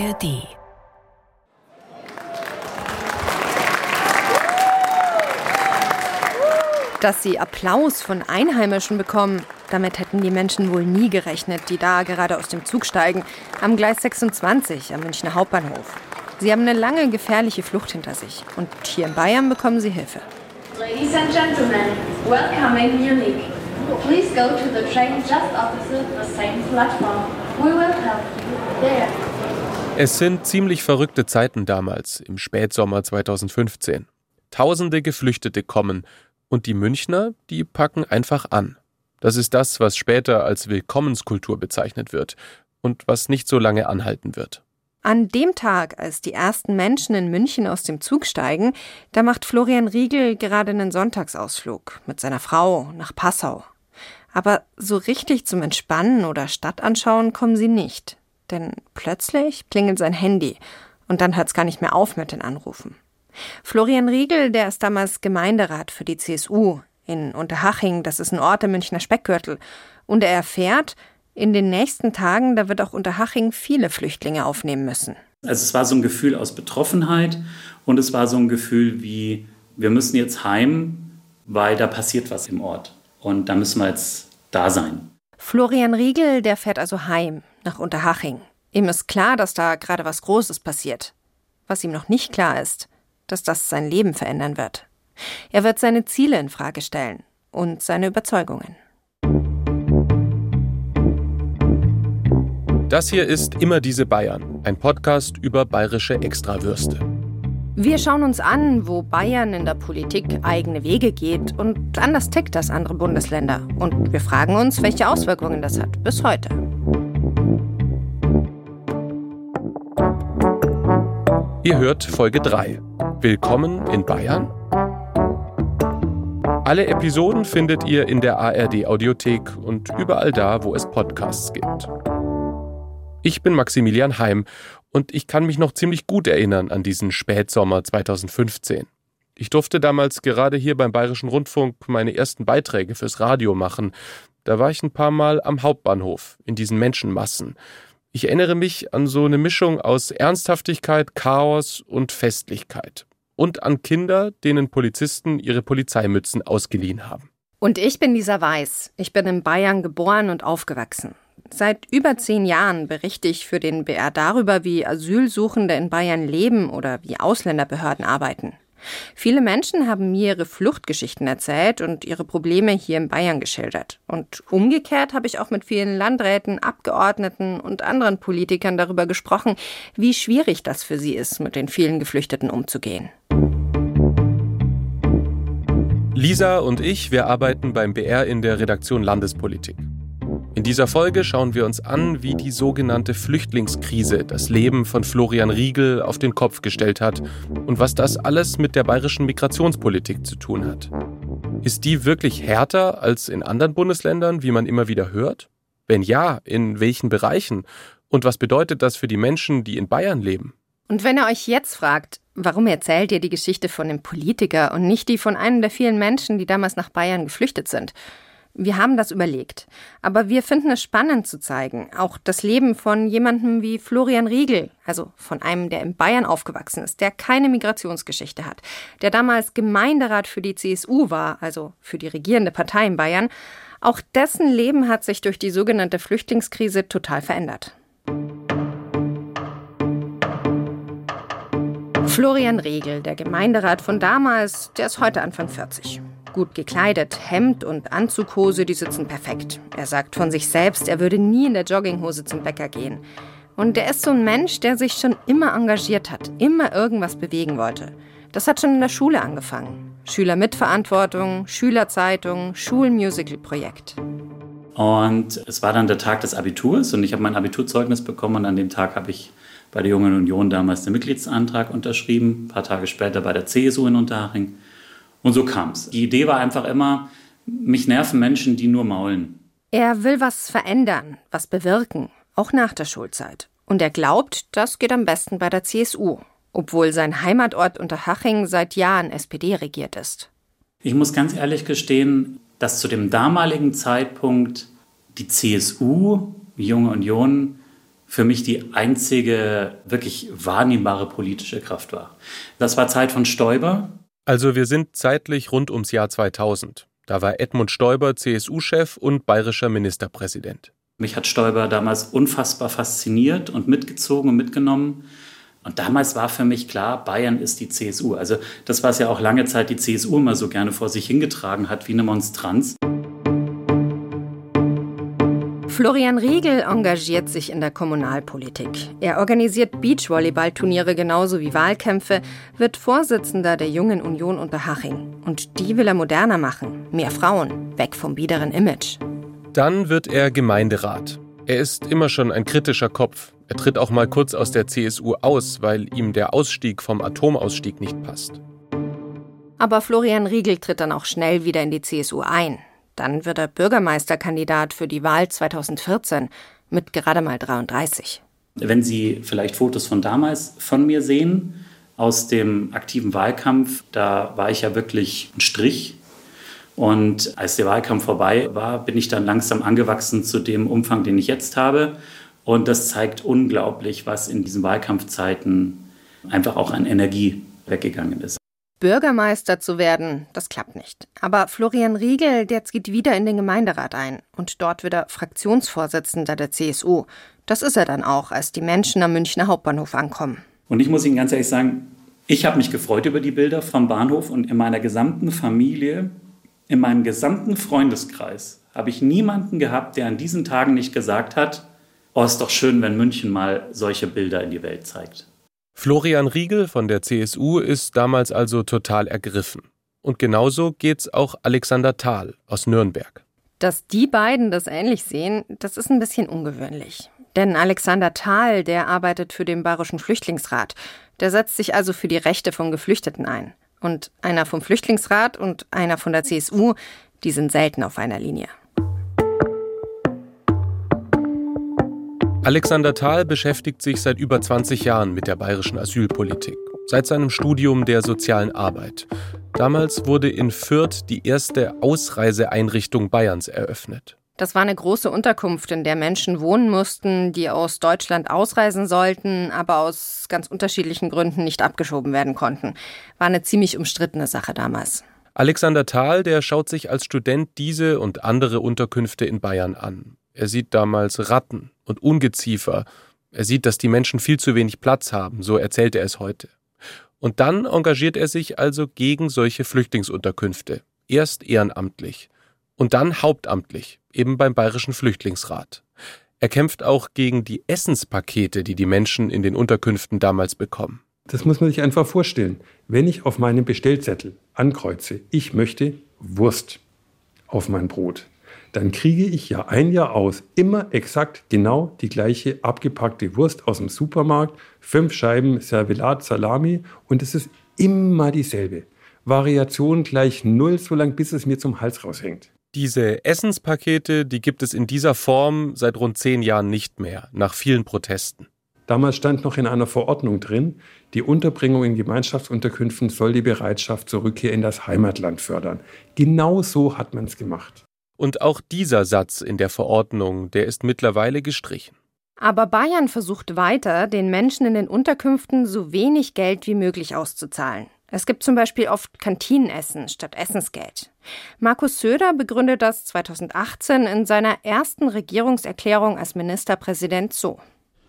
ARD. Dass sie Applaus von Einheimischen bekommen, damit hätten die Menschen wohl nie gerechnet, die da gerade aus dem Zug steigen, am Gleis 26 am Münchner Hauptbahnhof. Sie haben eine lange gefährliche Flucht hinter sich und hier in Bayern bekommen sie Hilfe. Ladies and gentlemen, welcome in Munich. Please go to the train just opposite the same platform. We will help you there. Es sind ziemlich verrückte Zeiten damals, im Spätsommer 2015. Tausende Geflüchtete kommen und die Münchner, die packen einfach an. Das ist das, was später als Willkommenskultur bezeichnet wird und was nicht so lange anhalten wird. An dem Tag, als die ersten Menschen in München aus dem Zug steigen, da macht Florian Riegel gerade einen Sonntagsausflug mit seiner Frau nach Passau. Aber so richtig zum Entspannen oder Stadt anschauen kommen sie nicht. Denn plötzlich klingelt sein Handy und dann hört's gar nicht mehr auf mit den Anrufen. Florian Riegel, der ist damals Gemeinderat für die CSU in Unterhaching, das ist ein Ort im Münchner Speckgürtel, und er erfährt, in den nächsten Tagen, da wird auch Unterhaching viele Flüchtlinge aufnehmen müssen. Also es war so ein Gefühl aus Betroffenheit und es war so ein Gefühl wie, wir müssen jetzt heim, weil da passiert was im Ort und da müssen wir jetzt da sein. Florian Riegel, der fährt also heim nach Unterhaching. Ihm ist klar, dass da gerade was Großes passiert. Was ihm noch nicht klar ist, dass das sein Leben verändern wird. Er wird seine Ziele in Frage stellen und seine Überzeugungen. Das hier ist Immer diese Bayern, ein Podcast über bayerische Extrawürste. Wir schauen uns an, wo Bayern in der Politik eigene Wege geht und anders tickt als andere Bundesländer. Und wir fragen uns, welche Auswirkungen das hat bis heute. Ihr hört Folge 3. Willkommen in Bayern. Alle Episoden findet ihr in der ARD Audiothek und überall da, wo es Podcasts gibt. Ich bin Maximilian Heim und ich kann mich noch ziemlich gut erinnern an diesen Spätsommer 2015. Ich durfte damals gerade hier beim Bayerischen Rundfunk meine ersten Beiträge fürs Radio machen. Da war ich ein paar Mal am Hauptbahnhof, in diesen Menschenmassen. Ich erinnere mich an so eine Mischung aus Ernsthaftigkeit, Chaos und Festlichkeit. Und an Kinder, denen Polizisten ihre Polizeimützen ausgeliehen haben. Und ich bin Lisa Weiß. Ich bin in Bayern geboren und aufgewachsen. Seit über zehn Jahren berichte ich für den BR darüber, wie Asylsuchende in Bayern leben oder wie Ausländerbehörden arbeiten. Viele Menschen haben mir ihre Fluchtgeschichten erzählt und ihre Probleme hier in Bayern geschildert. Und umgekehrt habe ich auch mit vielen Landräten, Abgeordneten und anderen Politikern darüber gesprochen, wie schwierig das für sie ist, mit den vielen Geflüchteten umzugehen. Lisa und ich, wir arbeiten beim BR in der Redaktion Landespolitik. In dieser Folge schauen wir uns an, wie die sogenannte Flüchtlingskrise das Leben von Florian Riegel auf den Kopf gestellt hat und was das alles mit der bayerischen Migrationspolitik zu tun hat. Ist die wirklich härter als in anderen Bundesländern, wie man immer wieder hört? Wenn ja, in welchen Bereichen? Und was bedeutet das für die Menschen, die in Bayern leben? Und wenn ihr euch jetzt fragt, warum erzählt ihr die Geschichte von einem Politiker und nicht die von einem der vielen Menschen, die damals nach Bayern geflüchtet sind, wir haben das überlegt. Aber wir finden es spannend zu zeigen, auch das Leben von jemandem wie Florian Riegel, also von einem, der in Bayern aufgewachsen ist, der keine Migrationsgeschichte hat, der damals Gemeinderat für die CSU war, also für die regierende Partei in Bayern. Auch dessen Leben hat sich durch die sogenannte Flüchtlingskrise total verändert. Florian Riegel, der Gemeinderat von damals, der ist heute Anfang 40. Gut gekleidet, Hemd und Anzughose, die sitzen perfekt. Er sagt von sich selbst, er würde nie in der Jogginghose zum Bäcker gehen. Und er ist so ein Mensch, der sich schon immer engagiert hat, immer irgendwas bewegen wollte. Das hat schon in der Schule angefangen. Schülermitverantwortung, Schülerzeitung, Schulmusical-Projekt. Und es war dann der Tag des Abiturs und ich habe mein Abiturzeugnis bekommen und an dem Tag habe ich bei der Jungen Union damals den Mitgliedsantrag unterschrieben, ein paar Tage später bei der CSU in Unterhaching. Und so kam es. Die Idee war einfach immer, mich nerven Menschen, die nur maulen. Er will was verändern, was bewirken, auch nach der Schulzeit. Und er glaubt, das geht am besten bei der CSU, obwohl sein Heimatort Unterhaching seit Jahren SPD regiert ist. Ich muss ganz ehrlich gestehen, dass zu dem damaligen Zeitpunkt die CSU, die Junge Union, für mich die einzige wirklich wahrnehmbare politische Kraft war. Das war Zeit von Stoiber. Also wir sind zeitlich rund ums Jahr 2000. Da war Edmund Stoiber CSU-Chef und bayerischer Ministerpräsident. Mich hat Stoiber damals unfassbar fasziniert und mitgezogen und mitgenommen. Und damals war für mich klar, Bayern ist die CSU. Also das, was ja auch lange Zeit die CSU immer so gerne vor sich hingetragen hat, wie eine Monstranz. Florian Riegel engagiert sich in der Kommunalpolitik. Er organisiert Beachvolleyballturniere genauso wie Wahlkämpfe, wird Vorsitzender der Jungen Union Unterhaching. Und die will er moderner machen. Mehr Frauen, weg vom biederen Image. Dann wird er Gemeinderat. Er ist immer schon ein kritischer Kopf. Er tritt auch mal kurz aus der CSU aus, weil ihm der Ausstieg vom Atomausstieg nicht passt. Aber Florian Riegel tritt dann auch schnell wieder in die CSU ein. Dann wird er Bürgermeisterkandidat für die Wahl 2014 mit gerade mal 33. Wenn Sie vielleicht Fotos von damals von mir sehen, aus dem aktiven Wahlkampf, da war ich ja wirklich ein Strich. Und als der Wahlkampf vorbei war, bin ich dann langsam angewachsen zu dem Umfang, den ich jetzt habe. Und das zeigt unglaublich, was in diesen Wahlkampfzeiten einfach auch an Energie weggegangen ist. Bürgermeister zu werden, das klappt nicht. Aber Florian Riegel, der zieht wieder in den Gemeinderat ein und dort wird er Fraktionsvorsitzender der CSU. Das ist er dann auch, als die Menschen am Münchner Hauptbahnhof ankommen. Und ich muss Ihnen ganz ehrlich sagen, ich habe mich gefreut über die Bilder vom Bahnhof und in meiner gesamten Familie, in meinem gesamten Freundeskreis habe ich niemanden gehabt, der an diesen Tagen nicht gesagt hat, oh, ist doch schön, wenn München mal solche Bilder in die Welt zeigt. Florian Riegel von der CSU ist damals also total ergriffen. Und genauso geht's auch Alexander Thal aus Nürnberg. Dass die beiden das ähnlich sehen, das ist ein bisschen ungewöhnlich. Denn Alexander Thal, der arbeitet für den Bayerischen Flüchtlingsrat. Der setzt sich also für die Rechte von Geflüchteten ein. Und einer vom Flüchtlingsrat und einer von der CSU, die sind selten auf einer Linie. Alexander Thal beschäftigt sich seit über 20 Jahren mit der bayerischen Asylpolitik, seit seinem Studium der sozialen Arbeit. Damals wurde in Fürth die erste Ausreiseeinrichtung Bayerns eröffnet. Das war eine große Unterkunft, in der Menschen wohnen mussten, die aus Deutschland ausreisen sollten, aber aus ganz unterschiedlichen Gründen nicht abgeschoben werden konnten. War eine ziemlich umstrittene Sache damals. Alexander Thal, der schaut sich als Student diese und andere Unterkünfte in Bayern an. Er sieht damals Ratten und Ungeziefer. Er sieht, dass die Menschen viel zu wenig Platz haben, so erzählt er es heute. Und dann engagiert er sich also gegen solche Flüchtlingsunterkünfte. Erst ehrenamtlich und dann hauptamtlich, eben beim Bayerischen Flüchtlingsrat. Er kämpft auch gegen die Essenspakete, die die Menschen in den Unterkünften damals bekommen. Das muss man sich einfach vorstellen. Wenn ich auf meinem Bestellzettel ankreuze, ich möchte Wurst auf mein Brot, dann kriege ich ja ein Jahr aus immer exakt genau die gleiche abgepackte Wurst aus dem Supermarkt, fünf Scheiben Servelat Salami und es ist immer dieselbe. Variation gleich null, so lang bis es mir zum Hals raushängt. Diese Essenspakete, die gibt es in dieser Form seit rund zehn Jahren nicht mehr, nach vielen Protesten. Damals stand noch in einer Verordnung drin, die Unterbringung in Gemeinschaftsunterkünften soll die Bereitschaft zur Rückkehr in das Heimatland fördern. Genau so hat man es gemacht. Und auch dieser Satz in der Verordnung, der ist mittlerweile gestrichen. Aber Bayern versucht weiter, den Menschen in den Unterkünften so wenig Geld wie möglich auszuzahlen. Es gibt zum Beispiel oft Kantinenessen statt Essensgeld. Markus Söder begründet das 2018 in seiner ersten Regierungserklärung als Ministerpräsident so.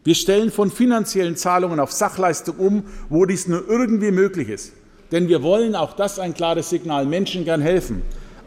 Wir stellen von finanziellen Zahlungen auf Sachleistung um, wo dies nur irgendwie möglich ist. Denn wir wollen, auch das ein klares Signal, Menschen gern helfen.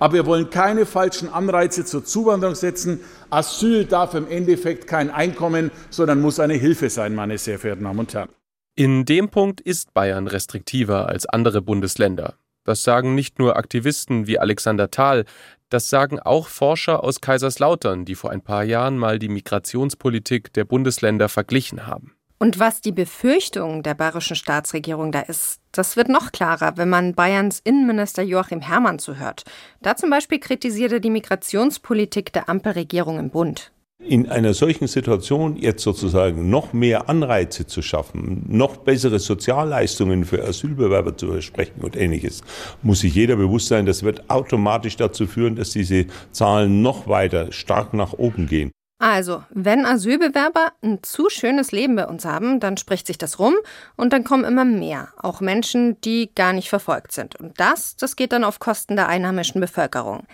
Aber wir wollen keine falschen Anreize zur Zuwanderung setzen. Asyl darf im Endeffekt kein Einkommen, sondern muss eine Hilfe sein, meine sehr verehrten Damen und Herren. In dem Punkt ist Bayern restriktiver als andere Bundesländer. Das sagen nicht nur Aktivisten wie Alexander Thal, das sagen auch Forscher aus Kaiserslautern, die vor ein paar Jahren mal die Migrationspolitik der Bundesländer verglichen haben. Und was die Befürchtung der bayerischen Staatsregierung da ist, das wird noch klarer, wenn man Bayerns Innenminister Joachim Herrmann zuhört. Da zum Beispiel kritisiert er die Migrationspolitik der Ampelregierung im Bund. In einer solchen Situation jetzt sozusagen noch mehr Anreize zu schaffen, noch bessere Sozialleistungen für Asylbewerber zu versprechen und ähnliches, muss sich jeder bewusst sein, das wird automatisch dazu führen, dass diese Zahlen noch weiter stark nach oben gehen. Also, wenn Asylbewerber ein zu schönes Leben bei uns haben, dann spricht sich das rum und dann kommen immer mehr, auch Menschen, die gar nicht verfolgt sind. Und das, das geht dann auf Kosten der einheimischen Bevölkerung.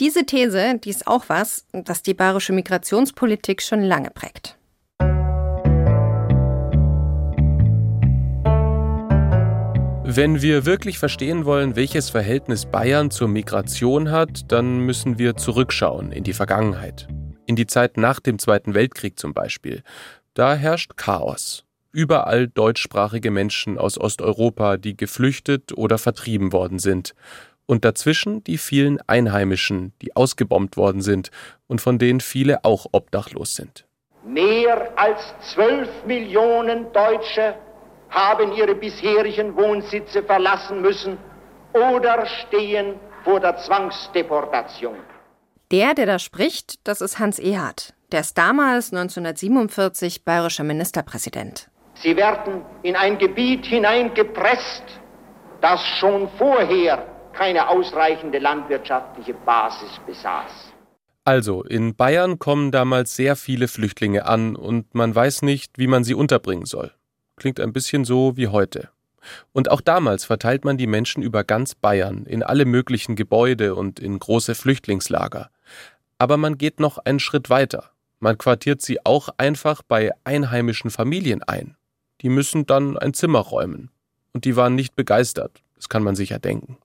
Diese These, die ist auch was, das die bayerische Migrationspolitik schon lange prägt. Wenn wir wirklich verstehen wollen, welches Verhältnis Bayern zur Migration hat, dann müssen wir zurückschauen in die Vergangenheit. In die Zeit nach dem Zweiten Weltkrieg zum Beispiel. Da herrscht Chaos. Überall deutschsprachige Menschen aus Osteuropa, die geflüchtet oder vertrieben worden sind. Und dazwischen die vielen Einheimischen, die ausgebombt worden sind und von denen viele auch obdachlos sind. Mehr als zwölf Millionen Deutsche haben ihre bisherigen Wohnsitze verlassen müssen oder stehen vor der Zwangsdeportation. Der, der da spricht, das ist Hans Ehard. Der ist damals 1947 bayerischer Ministerpräsident. Sie werden in ein Gebiet hineingepresst, das schon vorher keine ausreichende landwirtschaftliche Basis besaß. Also, in Bayern kommen damals sehr viele Flüchtlinge an und man weiß nicht, wie man sie unterbringen soll. Klingt ein bisschen so wie heute. Und auch damals verteilt man die Menschen über ganz Bayern in alle möglichen Gebäude und in große Flüchtlingslager. Aber man geht noch einen Schritt weiter. Man quartiert sie auch einfach bei einheimischen Familien ein. Die müssen dann ein Zimmer räumen. Und die waren nicht begeistert, das kann man sich ja denken.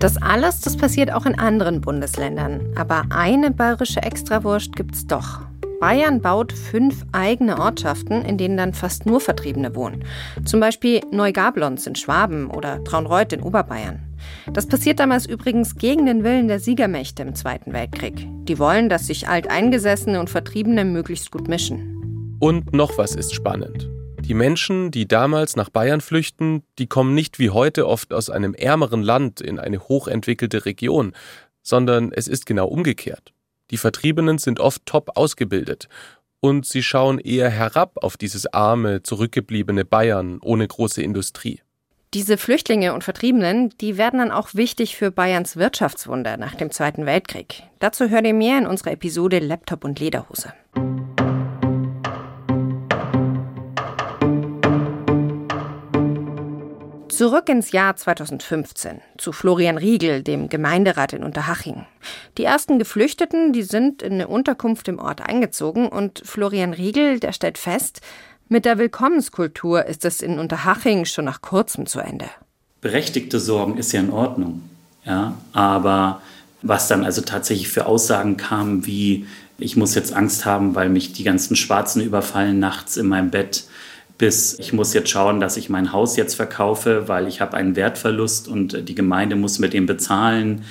Das alles, das passiert auch in anderen Bundesländern. Aber eine bayerische Extrawurst gibt's doch. Bayern baut fünf eigene Ortschaften, in denen dann fast nur Vertriebene wohnen. Zum Beispiel Neugablons in Schwaben oder Traunreuth in Oberbayern. Das passiert damals übrigens gegen den Willen der Siegermächte im Zweiten Weltkrieg. Die wollen, dass sich Alteingesessene und Vertriebene möglichst gut mischen. Und noch was ist spannend. Die Menschen, die damals nach Bayern flüchten, die kommen nicht wie heute oft aus einem ärmeren Land in eine hochentwickelte Region, sondern es ist genau umgekehrt. Die Vertriebenen sind oft top ausgebildet und sie schauen eher herab auf dieses arme, zurückgebliebene Bayern ohne große Industrie. Diese Flüchtlinge und Vertriebenen, die werden dann auch wichtig für Bayerns Wirtschaftswunder nach dem Zweiten Weltkrieg. Dazu hört ihr mehr in unserer Episode Laptop und Lederhose. Zurück ins Jahr 2015 zu Florian Riegel, dem Gemeinderat in Unterhaching. Die ersten Geflüchteten, die sind in eine Unterkunft im Ort eingezogen und Florian Riegel, der stellt fest, mit der Willkommenskultur ist es in Unterhaching schon nach kurzem zu Ende. Berechtigte Sorgen ist ja in Ordnung, ja, aber was dann also tatsächlich für Aussagen kam, wie ich muss jetzt Angst haben, weil mich die ganzen Schwarzen überfallen nachts in meinem Bett, bis ich muss jetzt schauen, dass ich mein Haus jetzt verkaufe, weil ich habe einen Wertverlust und die Gemeinde muss mir den bezahlen.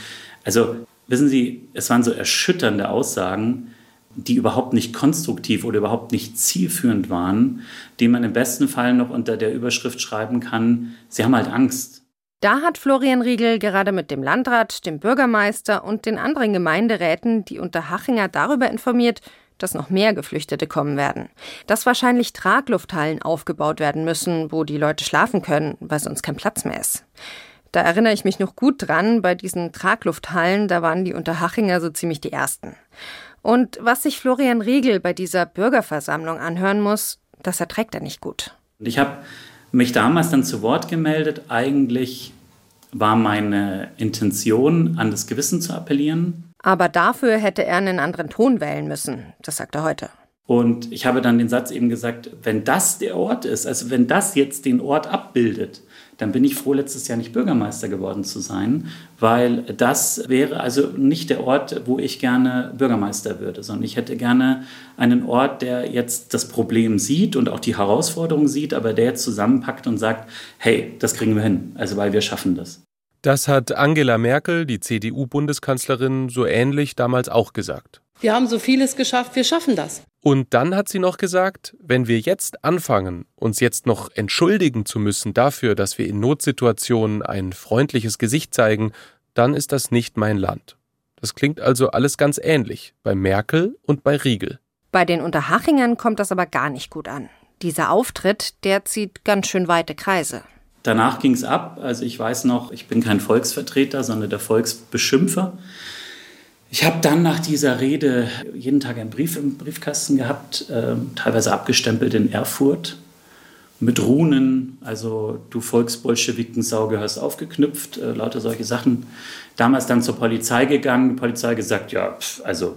Also wissen Sie, es waren so erschütternde Aussagen, die überhaupt nicht konstruktiv oder überhaupt nicht zielführend waren, die man im besten Fall noch unter der Überschrift schreiben kann, Sie haben halt Angst. Da hat Florian Riegel gerade mit dem Landrat, dem Bürgermeister und den anderen Gemeinderäten die Unterhachinger darüber informiert, dass noch mehr Geflüchtete kommen werden. Dass wahrscheinlich Traglufthallen aufgebaut werden müssen, wo die Leute schlafen können, weil sonst kein Platz mehr ist. Da erinnere ich mich noch gut dran, bei diesen Traglufthallen, da waren die Unterhachinger so ziemlich die Ersten. Und was sich Florian Riegel bei dieser Bürgerversammlung anhören muss, das erträgt er nicht gut. Ich habe mich damals dann zu Wort gemeldet. Eigentlich war meine Intention, an das Gewissen zu appellieren. Aber dafür hätte er einen anderen Ton wählen müssen, das sagt er heute. Und ich habe dann den Satz eben gesagt, wenn das der Ort ist, also wenn das jetzt den Ort abbildet, dann bin ich froh, letztes Jahr nicht Bürgermeister geworden zu sein, weil das wäre also nicht der Ort, wo ich gerne Bürgermeister würde, sondern ich hätte gerne einen Ort, der jetzt das Problem sieht und auch die Herausforderung sieht, aber der jetzt zusammenpackt und sagt, hey, das kriegen wir hin, also weil wir schaffen das. Das hat Angela Merkel, die CDU-Bundeskanzlerin, so ähnlich damals auch gesagt. Wir haben so vieles geschafft, wir schaffen das. Und dann hat sie noch gesagt, wenn wir jetzt anfangen, uns jetzt noch entschuldigen zu müssen dafür, dass wir in Notsituationen ein freundliches Gesicht zeigen, dann ist das nicht mein Land. Das klingt also alles ganz ähnlich bei Merkel und bei Riegel. Bei den Unterhachingern kommt das aber gar nicht gut an. Dieser Auftritt, der zieht ganz schön weite Kreise. Danach ging es ab. Also ich weiß noch, ich bin kein Volksvertreter, sondern der Volksbeschimpfer. Ich habe dann nach dieser Rede jeden Tag einen Brief im Briefkasten gehabt, äh, teilweise abgestempelt in Erfurt mit Runen, also du Volksbolschewikensau gehörst aufgeknüpft, äh, lauter solche Sachen. Damals dann zur Polizei gegangen, die Polizei gesagt, ja, pf, also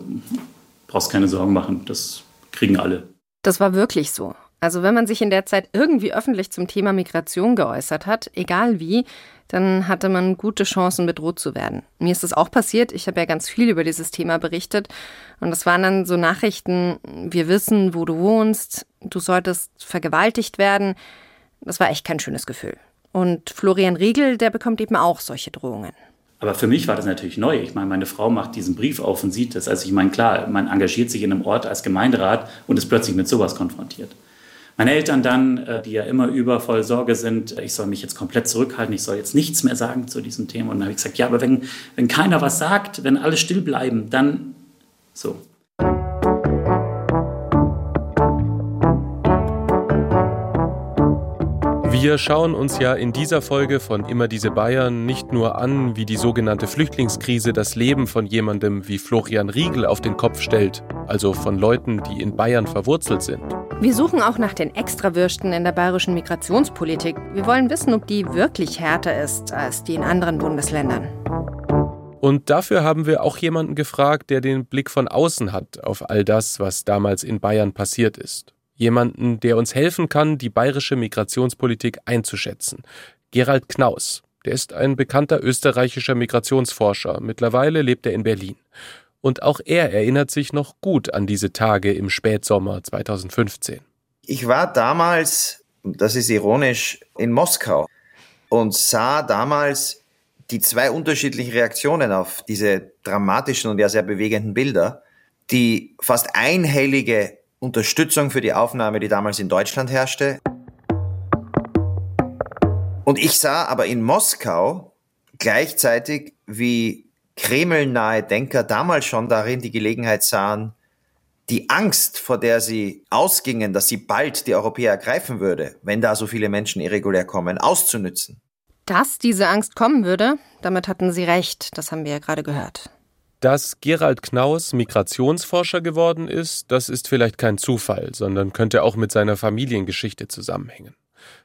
brauchst keine Sorgen machen, das kriegen alle. Das war wirklich so. Also wenn man sich in der Zeit irgendwie öffentlich zum Thema Migration geäußert hat, egal wie, dann hatte man gute Chancen, bedroht zu werden. Mir ist das auch passiert. Ich habe ja ganz viel über dieses Thema berichtet. Und das waren dann so Nachrichten, wir wissen, wo du wohnst, du solltest vergewaltigt werden. Das war echt kein schönes Gefühl. Und Florian Riegel, der bekommt eben auch solche Drohungen. Aber für mich war das natürlich neu. Ich meine, meine Frau macht diesen Brief auf und sieht das. Also ich meine, klar, man engagiert sich in einem Ort als Gemeinderat und ist plötzlich mit sowas konfrontiert. Meine Eltern dann, äh, die ja immer über voll Sorge sind, ich soll mich jetzt komplett zurückhalten, ich soll jetzt nichts mehr sagen zu diesem Thema. Und dann habe ich gesagt, ja, aber wenn, wenn keiner was sagt, wenn alle still bleiben, dann so. Wir schauen uns ja in dieser Folge von Immer diese Bayern nicht nur an, wie die sogenannte Flüchtlingskrise das Leben von jemandem wie Florian Riegel auf den Kopf stellt, also von Leuten, die in Bayern verwurzelt sind. Wir suchen auch nach den Extrawürsten in der bayerischen Migrationspolitik. Wir wollen wissen, ob die wirklich härter ist als die in anderen Bundesländern. Und dafür haben wir auch jemanden gefragt, der den Blick von außen hat auf all das, was damals in Bayern passiert ist. Jemanden, der uns helfen kann, die bayerische Migrationspolitik einzuschätzen. Gerald Knaus. Der ist ein bekannter österreichischer Migrationsforscher. Mittlerweile lebt er in Berlin. Und auch er erinnert sich noch gut an diese Tage im Spätsommer 2015. Ich war damals, das ist ironisch, in Moskau und sah damals die zwei unterschiedlichen Reaktionen auf diese dramatischen und ja sehr bewegenden Bilder. Die fast einhellige Unterstützung für die Aufnahme, die damals in Deutschland herrschte. Und ich sah aber in Moskau gleichzeitig, wie kremlnahe Denker damals schon darin die Gelegenheit sahen, die Angst, vor der sie ausgingen, dass sie bald die Europäer ergreifen würde, wenn da so viele Menschen irregulär kommen, auszunützen. Dass diese Angst kommen würde, damit hatten Sie recht, das haben wir ja gerade gehört. Dass Gerald Knaus Migrationsforscher geworden ist, das ist vielleicht kein Zufall, sondern könnte auch mit seiner Familiengeschichte zusammenhängen.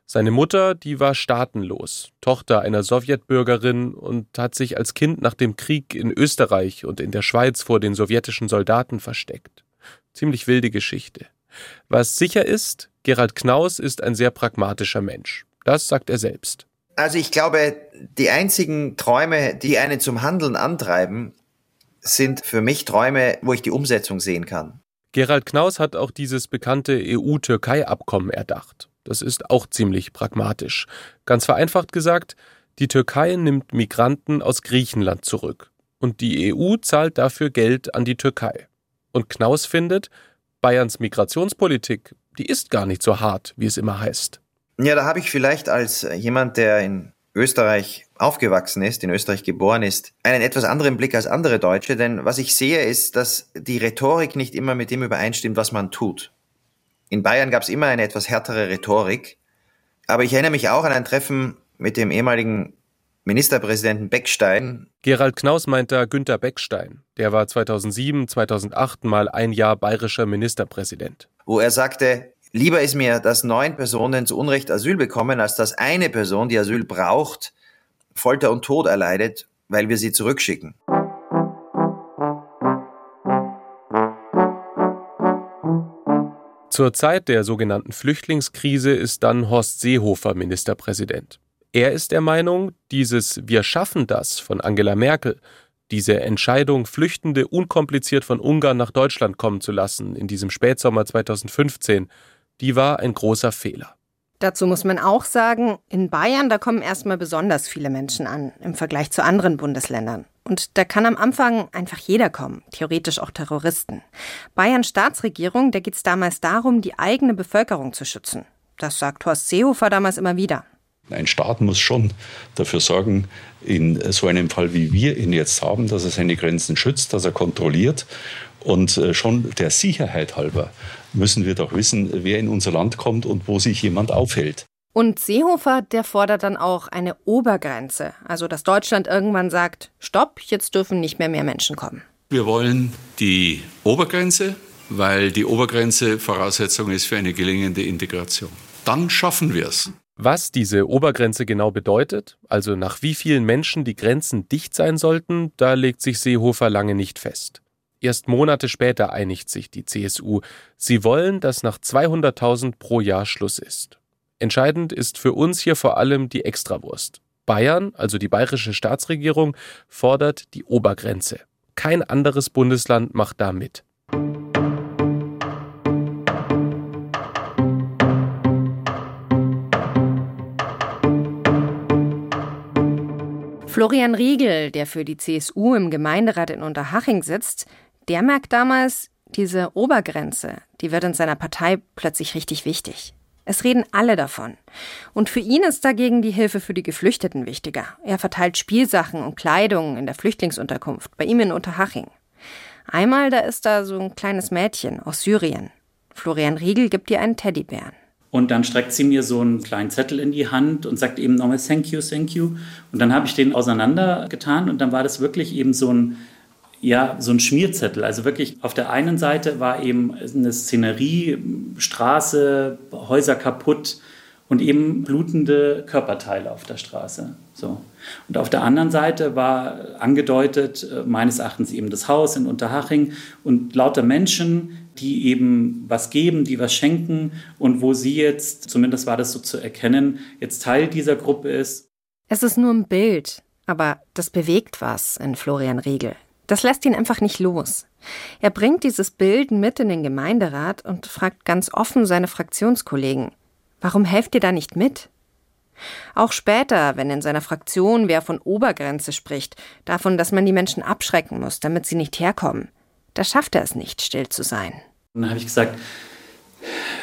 Seine Mutter, die war staatenlos, Tochter einer Sowjetbürgerin und hat sich als Kind nach dem Krieg in Österreich und in der Schweiz vor den sowjetischen Soldaten versteckt. Ziemlich wilde Geschichte. Was sicher ist, Gerald Knaus ist ein sehr pragmatischer Mensch. Das sagt er selbst. Also ich glaube, die einzigen Träume, die einen zum Handeln antreiben, sind für mich Träume, wo ich die Umsetzung sehen kann. Gerald Knaus hat auch dieses bekannte EU-Türkei-Abkommen erdacht. Das ist auch ziemlich pragmatisch. Ganz vereinfacht gesagt, die Türkei nimmt Migranten aus Griechenland zurück. Und die EU zahlt dafür Geld an die Türkei. Und Knaus findet, Bayerns Migrationspolitik, die ist gar nicht so hart, wie es immer heißt. Ja, da habe ich vielleicht als jemand, der in Österreich aufgewachsen ist, in Österreich geboren ist, einen etwas anderen Blick als andere Deutsche, denn was ich sehe, ist, dass die Rhetorik nicht immer mit dem übereinstimmt, was man tut. In Bayern gab es immer eine etwas härtere Rhetorik, aber ich erinnere mich auch an ein Treffen mit dem ehemaligen Ministerpräsidenten Beckstein. Gerald Knaus meint da Günter Beckstein. Der war 2007, 2008 mal ein Jahr bayerischer Ministerpräsident. Wo er sagte, Lieber ist mir, dass neun Personen zu Unrecht Asyl bekommen, als dass eine Person, die Asyl braucht, Folter und Tod erleidet, weil wir sie zurückschicken. Zur Zeit der sogenannten Flüchtlingskrise ist dann Horst Seehofer Ministerpräsident. Er ist der Meinung, dieses Wir schaffen das von Angela Merkel, diese Entscheidung, Flüchtende unkompliziert von Ungarn nach Deutschland kommen zu lassen in diesem Spätsommer 2015, die war ein großer Fehler. Dazu muss man auch sagen, in Bayern, da kommen erstmal besonders viele Menschen an im Vergleich zu anderen Bundesländern. Und da kann am Anfang einfach jeder kommen, theoretisch auch Terroristen. Bayerns Staatsregierung, da geht es damals darum, die eigene Bevölkerung zu schützen. Das sagt Horst Seehofer damals immer wieder. Ein Staat muss schon dafür sorgen, in so einem Fall wie wir ihn jetzt haben, dass er seine Grenzen schützt, dass er kontrolliert und äh, schon der Sicherheit halber müssen wir doch wissen, wer in unser Land kommt und wo sich jemand aufhält. Und Seehofer, der fordert dann auch eine Obergrenze, also dass Deutschland irgendwann sagt, stopp, jetzt dürfen nicht mehr mehr Menschen kommen. Wir wollen die Obergrenze, weil die Obergrenze Voraussetzung ist für eine gelingende Integration. Dann schaffen wir es. Was diese Obergrenze genau bedeutet, also nach wie vielen Menschen die Grenzen dicht sein sollten, da legt sich Seehofer lange nicht fest. Erst Monate später einigt sich die CSU. Sie wollen, dass nach 200.000 pro Jahr Schluss ist. Entscheidend ist für uns hier vor allem die Extrawurst. Bayern, also die bayerische Staatsregierung, fordert die Obergrenze. Kein anderes Bundesland macht da mit. Florian Riegel, der für die CSU im Gemeinderat in Unterhaching sitzt, der merkt damals, diese Obergrenze, die wird in seiner Partei plötzlich richtig wichtig. Es reden alle davon. Und für ihn ist dagegen die Hilfe für die Geflüchteten wichtiger. Er verteilt Spielsachen und Kleidung in der Flüchtlingsunterkunft bei ihm in Unterhaching. Einmal, da ist da so ein kleines Mädchen aus Syrien. Florian Riegel gibt ihr einen Teddybären. Und dann streckt sie mir so einen kleinen Zettel in die Hand und sagt eben nochmal Thank you, thank you. Und dann habe ich den auseinandergetan und dann war das wirklich eben so ein, ja, so ein Schmierzettel. Also wirklich auf der einen Seite war eben eine Szenerie, Straße, Häuser kaputt und eben blutende Körperteile auf der Straße. So. Und auf der anderen Seite war angedeutet, äh, meines Erachtens eben das Haus in Unterhaching und lauter Menschen, die eben was geben, die was schenken und wo sie jetzt, zumindest war das so zu erkennen, jetzt Teil dieser Gruppe ist. Es ist nur ein Bild, aber das bewegt was in Florian Riegel. Das lässt ihn einfach nicht los. Er bringt dieses Bild mit in den Gemeinderat und fragt ganz offen seine Fraktionskollegen, warum helft ihr da nicht mit? Auch später, wenn in seiner Fraktion wer von Obergrenze spricht, davon, dass man die Menschen abschrecken muss, damit sie nicht herkommen, da schafft er es nicht, still zu sein. Und dann habe ich gesagt,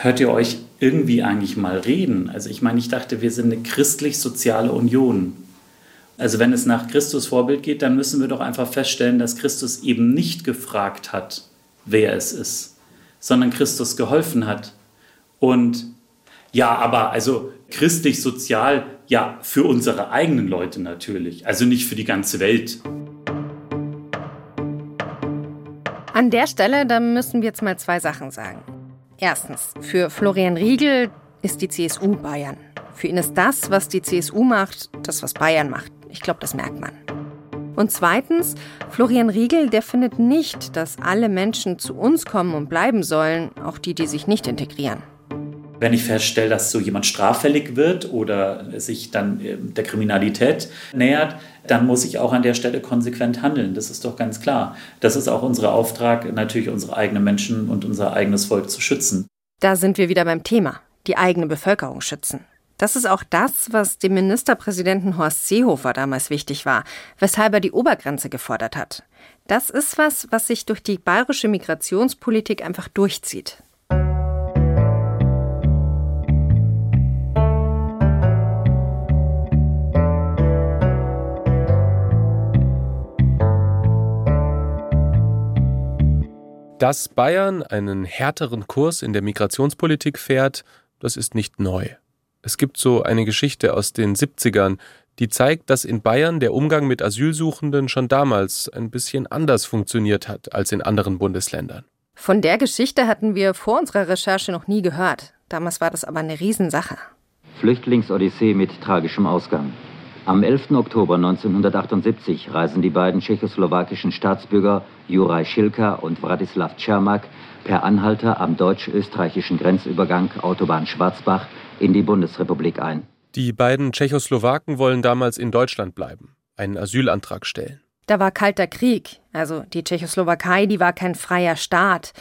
hört ihr euch irgendwie eigentlich mal reden? Also ich meine, ich dachte, wir sind eine christlich-soziale Union. Also wenn es nach Christus Vorbild geht, dann müssen wir doch einfach feststellen, dass Christus eben nicht gefragt hat, wer es ist, sondern Christus geholfen hat. Und ja, aber also christlich-sozial, ja, für unsere eigenen Leute natürlich, also nicht für die ganze Welt. An der Stelle, da müssen wir jetzt mal zwei Sachen sagen. Erstens, für Florian Riegel ist die CSU Bayern. Für ihn ist das, was die CSU macht, das, was Bayern macht. Ich glaube, das merkt man. Und zweitens, Florian Riegel, der findet nicht, dass alle Menschen zu uns kommen und bleiben sollen, auch die, die sich nicht integrieren. Wenn ich feststelle, dass so jemand straffällig wird oder sich dann äh, der Kriminalität nähert, dann muss ich auch an der Stelle konsequent handeln. Das ist doch ganz klar. Das ist auch unser Auftrag, natürlich unsere eigenen Menschen und unser eigenes Volk zu schützen. Da sind wir wieder beim Thema. Die eigene Bevölkerung schützen. Das ist auch das, was dem Ministerpräsidenten Horst Seehofer damals wichtig war, weshalb er die Obergrenze gefordert hat. Das ist was, was sich durch die bayerische Migrationspolitik einfach durchzieht. Dass Bayern einen härteren Kurs in der Migrationspolitik fährt, das ist nicht neu. Es gibt so eine Geschichte aus den 70ern, die zeigt, dass in Bayern der Umgang mit Asylsuchenden schon damals ein bisschen anders funktioniert hat als in anderen Bundesländern. Von der Geschichte hatten wir vor unserer Recherche noch nie gehört. Damals war das aber eine Riesensache. Flüchtlingsodyssee mit tragischem Ausgang. Am 11. Oktober 1978 reisen die beiden tschechoslowakischen Staatsbürger Juraj Schilka und Wratislav Czermak per Anhalter am deutsch-österreichischen Grenzübergang Autobahn Schwarzbach in die Bundesrepublik ein. Die beiden Tschechoslowaken wollen damals in Deutschland bleiben, einen Asylantrag stellen. Da war kalter Krieg, also die Tschechoslowakei, die war kein freier Staat.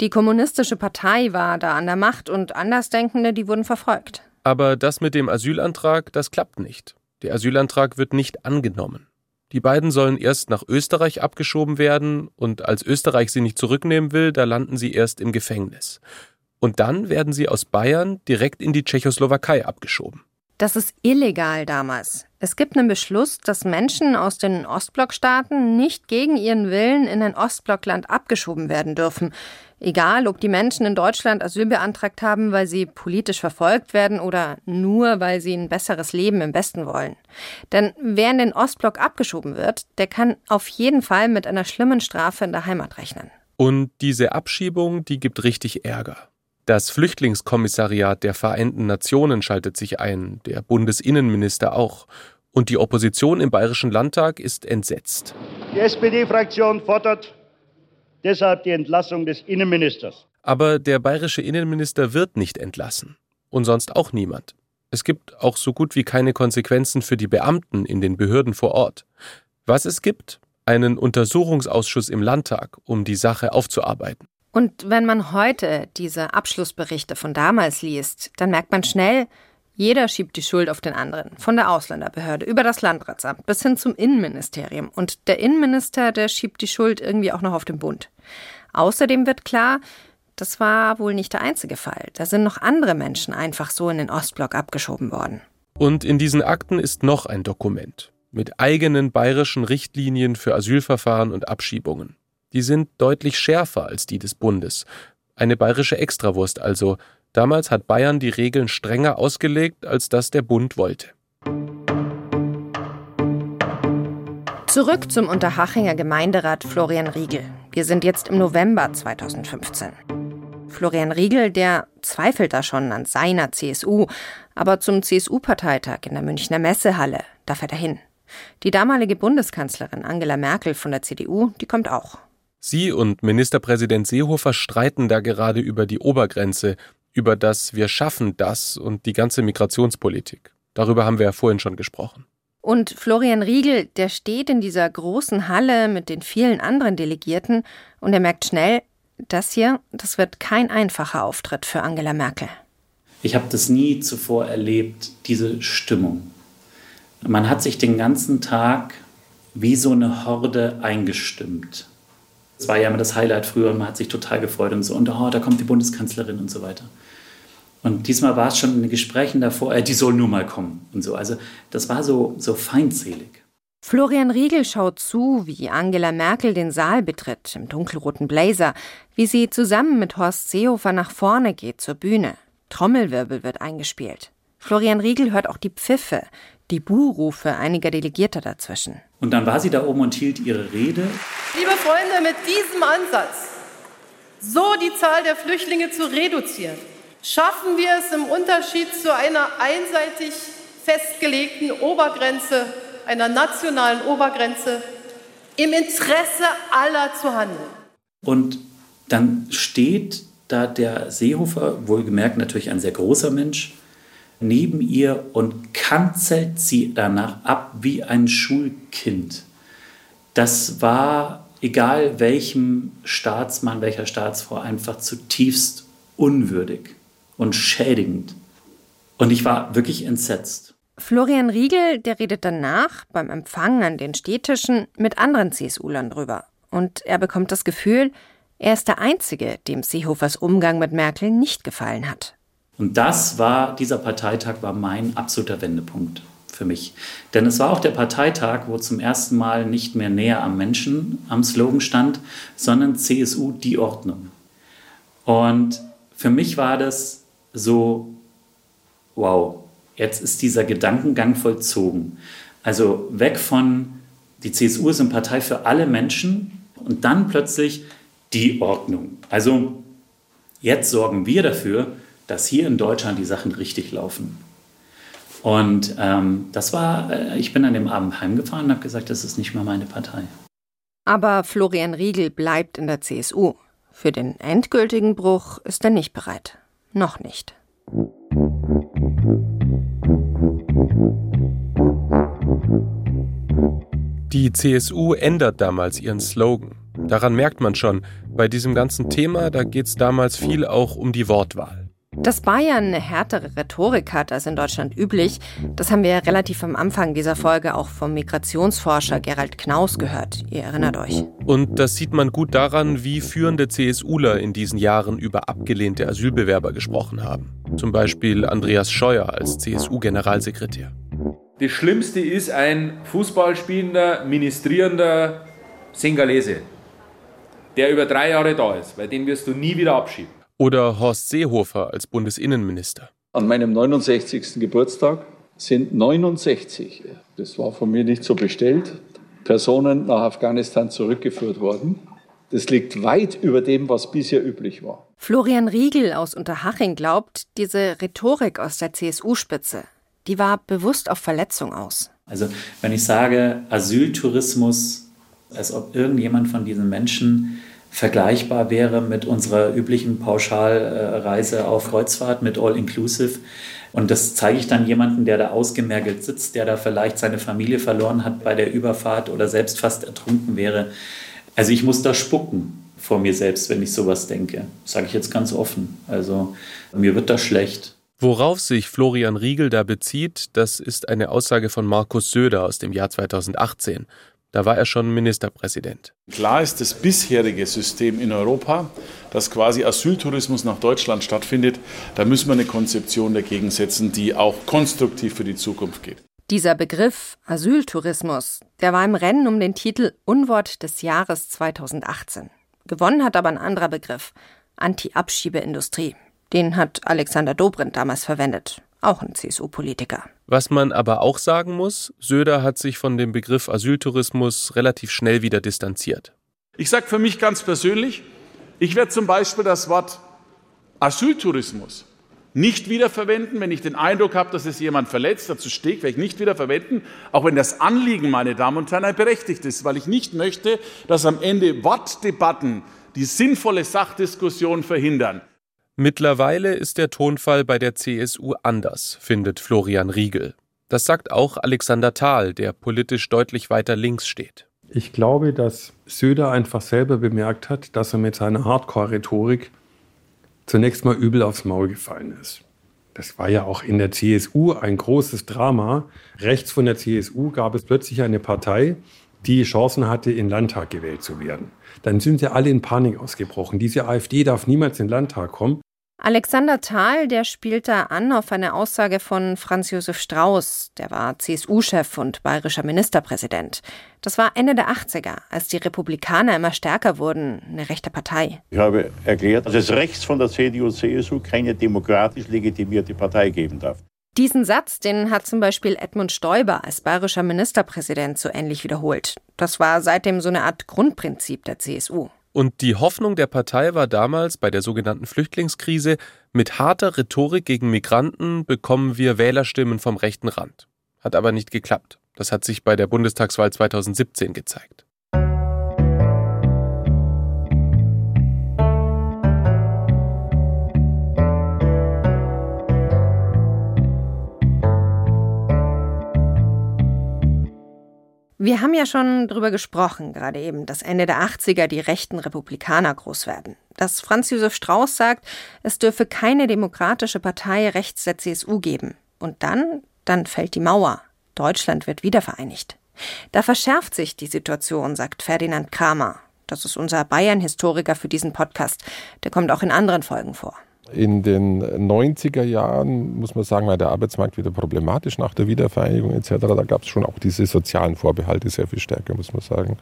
Die kommunistische Partei war da an der Macht und Andersdenkende, die wurden verfolgt. Aber das mit dem Asylantrag, das klappt nicht. Der Asylantrag wird nicht angenommen. Die beiden sollen erst nach Österreich abgeschoben werden und als Österreich sie nicht zurücknehmen will, da landen sie erst im Gefängnis. Und dann werden sie aus Bayern direkt in die Tschechoslowakei abgeschoben. Das ist illegal damals. Es gibt einen Beschluss, dass Menschen aus den Ostblockstaaten nicht gegen ihren Willen in ein Ostblockland abgeschoben werden dürfen. Egal, ob die Menschen in Deutschland Asyl beantragt haben, weil sie politisch verfolgt werden oder nur, weil sie ein besseres Leben im Westen wollen. Denn wer in den Ostblock abgeschoben wird, der kann auf jeden Fall mit einer schlimmen Strafe in der Heimat rechnen. Und diese Abschiebung, die gibt richtig Ärger. Das Flüchtlingskommissariat der Vereinten Nationen schaltet sich ein, der Bundesinnenminister auch. Und die Opposition im Bayerischen Landtag ist entsetzt. Die SPD-Fraktion fordert deshalb die Entlassung des Innenministers. Aber der bayerische Innenminister wird nicht entlassen. Und sonst auch niemand. Es gibt auch so gut wie keine Konsequenzen für die Beamten in den Behörden vor Ort. Was es gibt? Einen Untersuchungsausschuss im Landtag, um die Sache aufzuarbeiten. Und wenn man heute diese Abschlussberichte von damals liest, dann merkt man schnell, jeder schiebt die Schuld auf den anderen, von der Ausländerbehörde über das Landratsamt bis hin zum Innenministerium. Und der Innenminister, der schiebt die Schuld irgendwie auch noch auf den Bund. Außerdem wird klar, das war wohl nicht der einzige Fall. Da sind noch andere Menschen einfach so in den Ostblock abgeschoben worden. Und in diesen Akten ist noch ein Dokument mit eigenen bayerischen Richtlinien für Asylverfahren und Abschiebungen. Die sind deutlich schärfer als die des Bundes. Eine bayerische Extrawurst also. Damals hat Bayern die Regeln strenger ausgelegt, als das der Bund wollte. Zurück zum Unterhachinger Gemeinderat Florian Riegel. Wir sind jetzt im November 2015. Florian Riegel, der zweifelt da schon an seiner CSU, aber zum CSU-Parteitag in der Münchner Messehalle, da fährt er hin. Die damalige Bundeskanzlerin Angela Merkel von der CDU, die kommt auch. Sie und Ministerpräsident Seehofer streiten da gerade über die Obergrenze, über das Wir schaffen das und die ganze Migrationspolitik. Darüber haben wir ja vorhin schon gesprochen. Und Florian Riegel, der steht in dieser großen Halle mit den vielen anderen Delegierten und er merkt schnell, das hier, das wird kein einfacher Auftritt für Angela Merkel. Ich habe das nie zuvor erlebt, diese Stimmung. Man hat sich den ganzen Tag wie so eine Horde eingestimmt. Das war ja immer das Highlight früher und man hat sich total gefreut und so. Und oh, da kommt die Bundeskanzlerin und so weiter. Und diesmal war es schon in den Gesprächen davor, äh, die soll nur mal kommen und so. Also das war so, so feindselig. Florian Riegel schaut zu, wie Angela Merkel den Saal betritt, im dunkelroten Blazer, wie sie zusammen mit Horst Seehofer nach vorne geht zur Bühne. Trommelwirbel wird eingespielt. Florian Riegel hört auch die Pfiffe, die Buhrufe einiger Delegierter dazwischen. Und dann war sie da oben und hielt ihre Rede. Liebe Freunde, mit diesem Ansatz, so die Zahl der Flüchtlinge zu reduzieren, schaffen wir es im Unterschied zu einer einseitig festgelegten Obergrenze, einer nationalen Obergrenze, im Interesse aller zu handeln. Und dann steht da der Seehofer, wohlgemerkt natürlich ein sehr großer Mensch, neben ihr und kanzelt sie danach ab wie ein Schulkind. Das war, egal welchem Staatsmann, welcher Staatsfrau, einfach zutiefst unwürdig und schädigend. Und ich war wirklich entsetzt. Florian Riegel, der redet danach beim Empfang an den Städtischen mit anderen CSU-Lern drüber. Und er bekommt das Gefühl, er ist der Einzige, dem Seehofers Umgang mit Merkel nicht gefallen hat. Und das war, dieser Parteitag war mein absoluter Wendepunkt für mich. Denn es war auch der Parteitag, wo zum ersten Mal nicht mehr näher am Menschen am Slogan stand, sondern CSU die Ordnung. Und für mich war das so, wow, jetzt ist dieser Gedankengang vollzogen. Also weg von, die CSU ist eine Partei für alle Menschen und dann plötzlich die Ordnung. Also jetzt sorgen wir dafür, dass hier in Deutschland die Sachen richtig laufen. Und ähm, das war, äh, ich bin an dem Abend heimgefahren und habe gesagt, das ist nicht mehr meine Partei. Aber Florian Riegel bleibt in der CSU. Für den endgültigen Bruch ist er nicht bereit. Noch nicht. Die CSU ändert damals ihren Slogan. Daran merkt man schon, bei diesem ganzen Thema, da geht es damals viel auch um die Wortwahl. Dass Bayern eine härtere Rhetorik hat als in Deutschland üblich, das haben wir ja relativ am Anfang dieser Folge auch vom Migrationsforscher Gerald Knaus gehört. Ihr erinnert euch. Und das sieht man gut daran, wie führende CSUler in diesen Jahren über abgelehnte Asylbewerber gesprochen haben. Zum Beispiel Andreas Scheuer als CSU-Generalsekretär. Das Schlimmste ist ein Fußballspielender, ministrierender Sengalese. der über drei Jahre da ist, weil den wirst du nie wieder abschieben. Oder Horst Seehofer als Bundesinnenminister. An meinem 69. Geburtstag sind 69, das war von mir nicht so bestellt, Personen nach Afghanistan zurückgeführt worden. Das liegt weit über dem, was bisher üblich war. Florian Riegel aus Unterhaching glaubt, diese Rhetorik aus der CSU-Spitze, die war bewusst auf Verletzung aus. Also wenn ich sage Asyltourismus, als ob irgendjemand von diesen Menschen vergleichbar wäre mit unserer üblichen Pauschalreise auf Kreuzfahrt mit All Inclusive. Und das zeige ich dann jemandem, der da ausgemergelt sitzt, der da vielleicht seine Familie verloren hat bei der Überfahrt oder selbst fast ertrunken wäre. Also ich muss da spucken vor mir selbst, wenn ich sowas denke. Sage ich jetzt ganz offen. Also mir wird da schlecht. Worauf sich Florian Riegel da bezieht, das ist eine Aussage von Markus Söder aus dem Jahr 2018. Da war er schon Ministerpräsident. Klar ist das bisherige System in Europa, dass quasi Asyltourismus nach Deutschland stattfindet. Da müssen wir eine Konzeption dagegen setzen, die auch konstruktiv für die Zukunft geht. Dieser Begriff Asyltourismus, der war im Rennen um den Titel Unwort des Jahres 2018. Gewonnen hat aber ein anderer Begriff, Anti-Abschiebeindustrie. Den hat Alexander Dobrindt damals verwendet, auch ein CSU-Politiker. Was man aber auch sagen muss, Söder hat sich von dem Begriff Asyltourismus relativ schnell wieder distanziert. Ich sage für mich ganz persönlich, ich werde zum Beispiel das Wort Asyltourismus nicht wiederverwenden, wenn ich den Eindruck habe, dass es jemand verletzt, dazu stehe ich, werde ich nicht wiederverwenden, auch wenn das Anliegen, meine Damen und Herren, ein berechtigt ist, weil ich nicht möchte, dass am Ende Wortdebatten die sinnvolle Sachdiskussion verhindern. Mittlerweile ist der Tonfall bei der CSU anders, findet Florian Riegel. Das sagt auch Alexander Thal, der politisch deutlich weiter links steht. Ich glaube, dass Söder einfach selber bemerkt hat, dass er mit seiner Hardcore-Rhetorik zunächst mal übel aufs Maul gefallen ist. Das war ja auch in der CSU ein großes Drama. Rechts von der CSU gab es plötzlich eine Partei, die Chancen hatte, in Landtag gewählt zu werden. Dann sind sie alle in Panik ausgebrochen. Diese AfD darf niemals in den Landtag kommen. Alexander Thal, der spielt da an auf eine Aussage von Franz Josef Strauß, der war CSU-Chef und bayerischer Ministerpräsident. Das war Ende der 80er, als die Republikaner immer stärker wurden, eine rechte Partei. Ich habe erklärt, dass es rechts von der CDU-CSU keine demokratisch legitimierte Partei geben darf. Diesen Satz, den hat zum Beispiel Edmund Stoiber als bayerischer Ministerpräsident so ähnlich wiederholt. Das war seitdem so eine Art Grundprinzip der CSU. Und die Hoffnung der Partei war damals bei der sogenannten Flüchtlingskrise, mit harter Rhetorik gegen Migranten bekommen wir Wählerstimmen vom rechten Rand. Hat aber nicht geklappt. Das hat sich bei der Bundestagswahl 2017 gezeigt. Wir haben ja schon drüber gesprochen, gerade eben, dass Ende der 80er die rechten Republikaner groß werden. Dass Franz Josef Strauß sagt, es dürfe keine demokratische Partei rechts der CSU geben. Und dann, dann fällt die Mauer. Deutschland wird wiedervereinigt. Da verschärft sich die Situation, sagt Ferdinand Kramer. Das ist unser Bayern-Historiker für diesen Podcast. Der kommt auch in anderen Folgen vor. In den 90er Jahren, muss man sagen, war der Arbeitsmarkt wieder problematisch nach der Wiedervereinigung etc. Da gab es schon auch diese sozialen Vorbehalte sehr viel stärker, muss man sagen.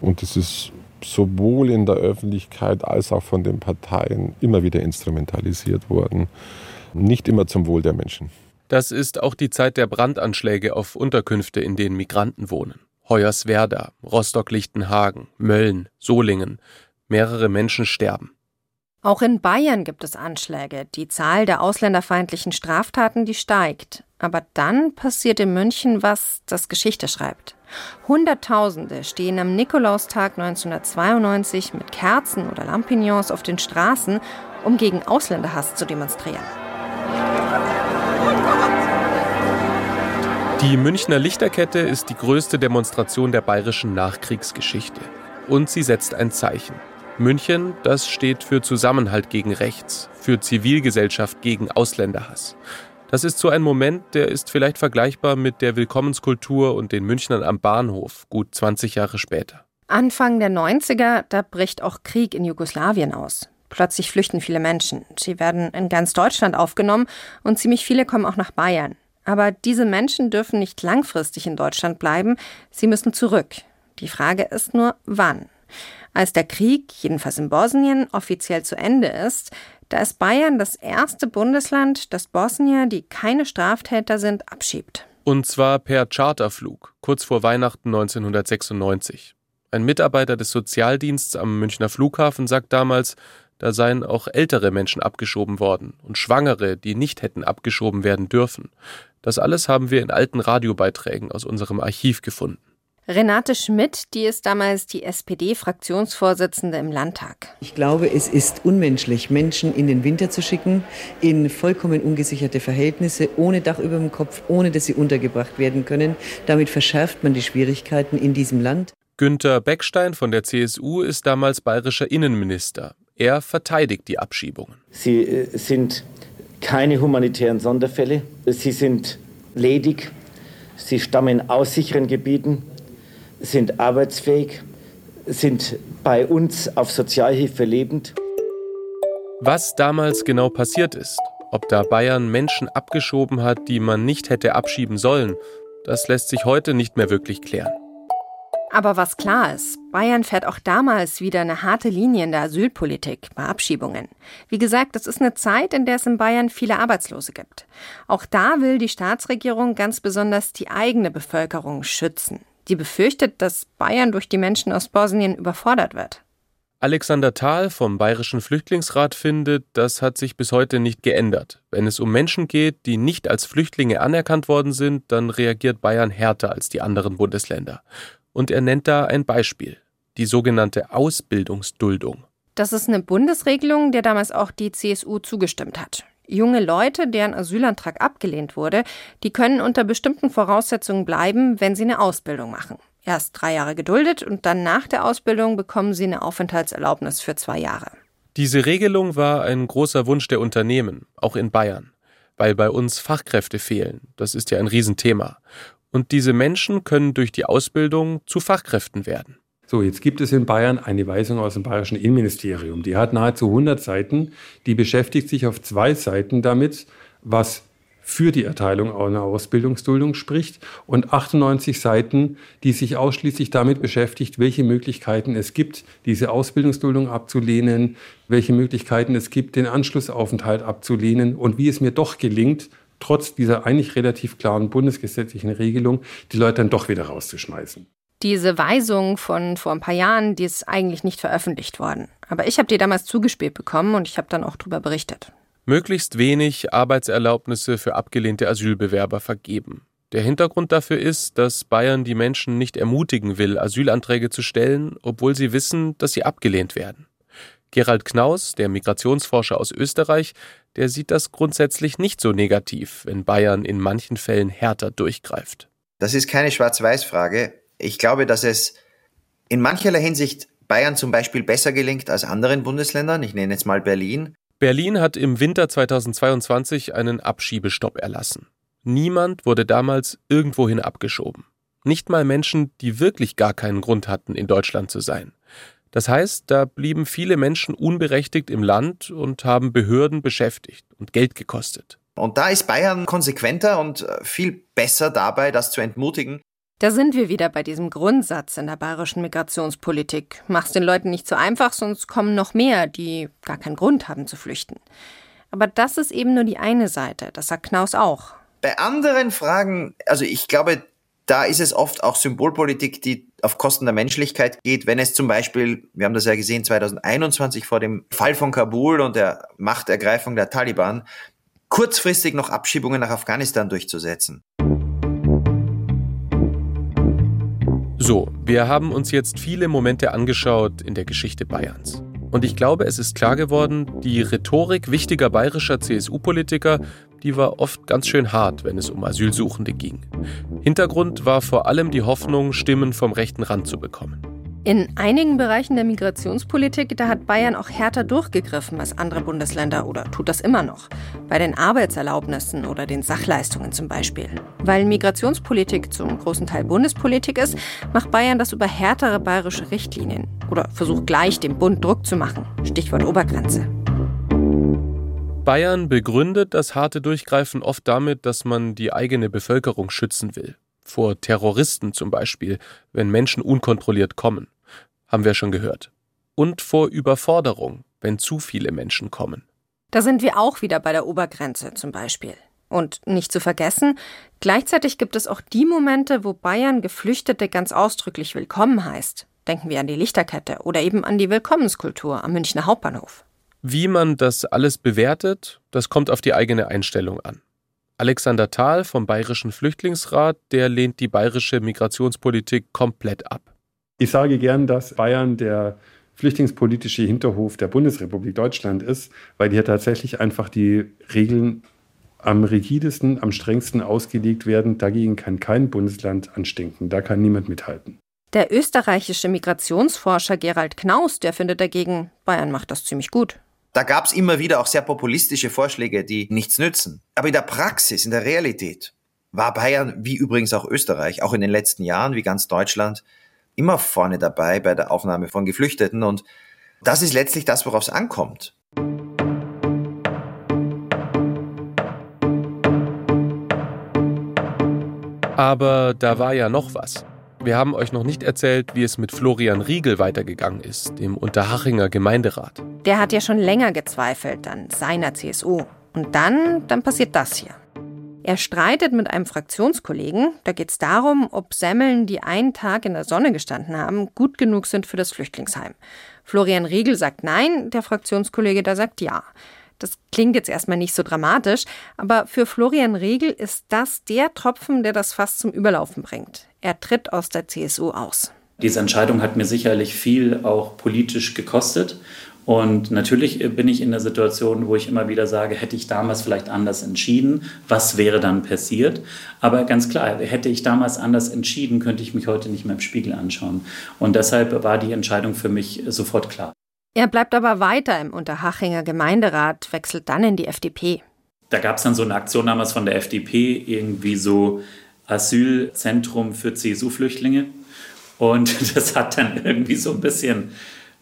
Und das ist sowohl in der Öffentlichkeit als auch von den Parteien immer wieder instrumentalisiert worden. Nicht immer zum Wohl der Menschen. Das ist auch die Zeit der Brandanschläge auf Unterkünfte, in denen Migranten wohnen. Hoyerswerda, Rostock-Lichtenhagen, Mölln, Solingen. Mehrere Menschen sterben. Auch in Bayern gibt es Anschläge. Die Zahl der ausländerfeindlichen Straftaten, die steigt. Aber dann passiert in München was, das Geschichte schreibt. Hunderttausende stehen am Nikolaustag 1992 mit Kerzen oder Lampignons auf den Straßen, um gegen Ausländerhass zu demonstrieren. Die Münchner Lichterkette ist die größte Demonstration der bayerischen Nachkriegsgeschichte. Und sie setzt ein Zeichen. München, das steht für Zusammenhalt gegen Rechts, für Zivilgesellschaft gegen Ausländerhass. Das ist so ein Moment, der ist vielleicht vergleichbar mit der Willkommenskultur und den Münchnern am Bahnhof, gut 20 Jahre später. Anfang der 90er, da bricht auch Krieg in Jugoslawien aus. Plötzlich flüchten viele Menschen. Sie werden in ganz Deutschland aufgenommen und ziemlich viele kommen auch nach Bayern. Aber diese Menschen dürfen nicht langfristig in Deutschland bleiben, sie müssen zurück. Die Frage ist nur, wann? Als der Krieg, jedenfalls in Bosnien, offiziell zu Ende ist, da ist Bayern das erste Bundesland, das Bosnier, die keine Straftäter sind, abschiebt. Und zwar per Charterflug, kurz vor Weihnachten 1996. Ein Mitarbeiter des Sozialdienstes am Münchner Flughafen sagt damals, da seien auch ältere Menschen abgeschoben worden und Schwangere, die nicht hätten abgeschoben werden dürfen. Das alles haben wir in alten Radiobeiträgen aus unserem Archiv gefunden. Renate Schmidt, die ist damals die SPD-Fraktionsvorsitzende im Landtag. Ich glaube, es ist unmenschlich, Menschen in den Winter zu schicken, in vollkommen ungesicherte Verhältnisse, ohne Dach über dem Kopf, ohne dass sie untergebracht werden können. Damit verschärft man die Schwierigkeiten in diesem Land. Günter Beckstein von der CSU ist damals bayerischer Innenminister. Er verteidigt die Abschiebungen. Sie äh, sind keine humanitären Sonderfälle. Sie sind ledig. Sie stammen aus sicheren Gebieten, sind arbeitsfähig, sind bei uns auf Sozialhilfe lebend. Was damals genau passiert ist, ob da Bayern Menschen abgeschoben hat, die man nicht hätte abschieben sollen, das lässt sich heute nicht mehr wirklich klären. Aber was klar ist, Bayern fährt auch damals wieder eine harte Linie in der Asylpolitik bei Abschiebungen. Wie gesagt, es ist eine Zeit, in der es in Bayern viele Arbeitslose gibt. Auch da will die Staatsregierung ganz besonders die eigene Bevölkerung schützen. Die befürchtet, dass Bayern durch die Menschen aus Bosnien überfordert wird. Alexander Thal vom Bayerischen Flüchtlingsrat findet, das hat sich bis heute nicht geändert. Wenn es um Menschen geht, die nicht als Flüchtlinge anerkannt worden sind, dann reagiert Bayern härter als die anderen Bundesländer. Und er nennt da ein Beispiel, die sogenannte Ausbildungsduldung. Das ist eine Bundesregelung, der damals auch die CSU zugestimmt hat. Junge Leute, deren Asylantrag abgelehnt wurde, die können unter bestimmten Voraussetzungen bleiben, wenn sie eine Ausbildung machen. Erst drei Jahre geduldet und dann nach der Ausbildung bekommen sie eine Aufenthaltserlaubnis für zwei Jahre. Diese Regelung war ein großer Wunsch der Unternehmen, auch in Bayern, weil bei uns Fachkräfte fehlen. Das ist ja ein Riesenthema. Und diese Menschen können durch die Ausbildung zu Fachkräften werden. So, jetzt gibt es in Bayern eine Weisung aus dem bayerischen Innenministerium. Die hat nahezu 100 Seiten. Die beschäftigt sich auf zwei Seiten damit, was für die Erteilung einer Ausbildungsduldung spricht und 98 Seiten, die sich ausschließlich damit beschäftigt, welche Möglichkeiten es gibt, diese Ausbildungsduldung abzulehnen, welche Möglichkeiten es gibt, den Anschlussaufenthalt abzulehnen und wie es mir doch gelingt, trotz dieser eigentlich relativ klaren bundesgesetzlichen Regelung die Leute dann doch wieder rauszuschmeißen. Diese Weisung von vor ein paar Jahren, die ist eigentlich nicht veröffentlicht worden. Aber ich habe die damals zugespielt bekommen und ich habe dann auch darüber berichtet. Möglichst wenig Arbeitserlaubnisse für abgelehnte Asylbewerber vergeben. Der Hintergrund dafür ist, dass Bayern die Menschen nicht ermutigen will, Asylanträge zu stellen, obwohl sie wissen, dass sie abgelehnt werden. Gerald Knaus, der Migrationsforscher aus Österreich, der sieht das grundsätzlich nicht so negativ, wenn Bayern in manchen Fällen härter durchgreift. Das ist keine Schwarz-Weiß-Frage. Ich glaube, dass es in mancherlei Hinsicht Bayern zum Beispiel besser gelingt als anderen Bundesländern. Ich nenne jetzt mal Berlin. Berlin hat im Winter 2022 einen Abschiebestopp erlassen. Niemand wurde damals irgendwohin abgeschoben. Nicht mal Menschen, die wirklich gar keinen Grund hatten, in Deutschland zu sein. Das heißt, da blieben viele Menschen unberechtigt im Land und haben Behörden beschäftigt und Geld gekostet. Und da ist Bayern konsequenter und äh, viel besser dabei, das zu entmutigen. Da sind wir wieder bei diesem Grundsatz in der bayerischen Migrationspolitik. Mach's den Leuten nicht so einfach, sonst kommen noch mehr, die gar keinen Grund haben zu flüchten. Aber das ist eben nur die eine Seite, das sagt Knaus auch. Bei anderen Fragen, also ich glaube, da ist es oft auch Symbolpolitik, die auf Kosten der Menschlichkeit geht, wenn es zum Beispiel, wir haben das ja gesehen 2021 vor dem Fall von Kabul und der Machtergreifung der Taliban, kurzfristig noch Abschiebungen nach Afghanistan durchzusetzen. So, wir haben uns jetzt viele Momente angeschaut in der Geschichte Bayerns. Und ich glaube, es ist klar geworden, die Rhetorik wichtiger bayerischer CSU-Politiker, die war oft ganz schön hart, wenn es um Asylsuchende ging. Hintergrund war vor allem die Hoffnung, Stimmen vom rechten Rand zu bekommen. In einigen Bereichen der Migrationspolitik, da hat Bayern auch härter durchgegriffen als andere Bundesländer oder tut das immer noch. Bei den Arbeitserlaubnissen oder den Sachleistungen zum Beispiel. Weil Migrationspolitik zum großen Teil Bundespolitik ist, macht Bayern das über härtere bayerische Richtlinien oder versucht gleich dem Bund Druck zu machen. Stichwort Obergrenze. Bayern begründet das harte Durchgreifen oft damit, dass man die eigene Bevölkerung schützen will vor Terroristen zum Beispiel, wenn Menschen unkontrolliert kommen. Haben wir schon gehört. und vor Überforderung, wenn zu viele Menschen kommen. Da sind wir auch wieder bei der Obergrenze zum Beispiel. Und nicht zu vergessen, gleichzeitig gibt es auch die Momente, wo Bayern Geflüchtete ganz ausdrücklich willkommen heißt. Denken wir an die Lichterkette oder eben an die Willkommenskultur am Münchner Hauptbahnhof. Wie man das alles bewertet, das kommt auf die eigene Einstellung an. Alexander Thal vom Bayerischen Flüchtlingsrat, der lehnt die bayerische Migrationspolitik komplett ab. Ich sage gern, dass Bayern der flüchtlingspolitische Hinterhof der Bundesrepublik Deutschland ist, weil hier tatsächlich einfach die Regeln am rigidesten, am strengsten ausgelegt werden. Dagegen kann kein Bundesland anstinken. Da kann niemand mithalten. Der österreichische Migrationsforscher Gerald Knaus, der findet dagegen, Bayern macht das ziemlich gut. Da gab es immer wieder auch sehr populistische Vorschläge, die nichts nützen. Aber in der Praxis, in der Realität, war Bayern, wie übrigens auch Österreich, auch in den letzten Jahren, wie ganz Deutschland, immer vorne dabei bei der Aufnahme von Geflüchteten. Und das ist letztlich das, worauf es ankommt. Aber da war ja noch was. Wir haben euch noch nicht erzählt, wie es mit Florian Riegel weitergegangen ist, dem Unterhachinger Gemeinderat. Der hat ja schon länger gezweifelt an seiner CSU. Und dann, dann passiert das hier. Er streitet mit einem Fraktionskollegen. Da geht es darum, ob Semmeln, die einen Tag in der Sonne gestanden haben, gut genug sind für das Flüchtlingsheim. Florian Riegel sagt nein, der Fraktionskollege da sagt ja. Das klingt jetzt erstmal nicht so dramatisch, aber für Florian Riegel ist das der Tropfen, der das Fass zum Überlaufen bringt. Er tritt aus der CSU aus. Diese Entscheidung hat mir sicherlich viel auch politisch gekostet. Und natürlich bin ich in der Situation, wo ich immer wieder sage, hätte ich damals vielleicht anders entschieden, was wäre dann passiert? Aber ganz klar, hätte ich damals anders entschieden, könnte ich mich heute nicht mehr im Spiegel anschauen. Und deshalb war die Entscheidung für mich sofort klar. Er bleibt aber weiter im Unterhachinger Gemeinderat, wechselt dann in die FDP. Da gab es dann so eine Aktion damals von der FDP, irgendwie so Asylzentrum für CSU-Flüchtlinge. Und das hat dann irgendwie so ein bisschen,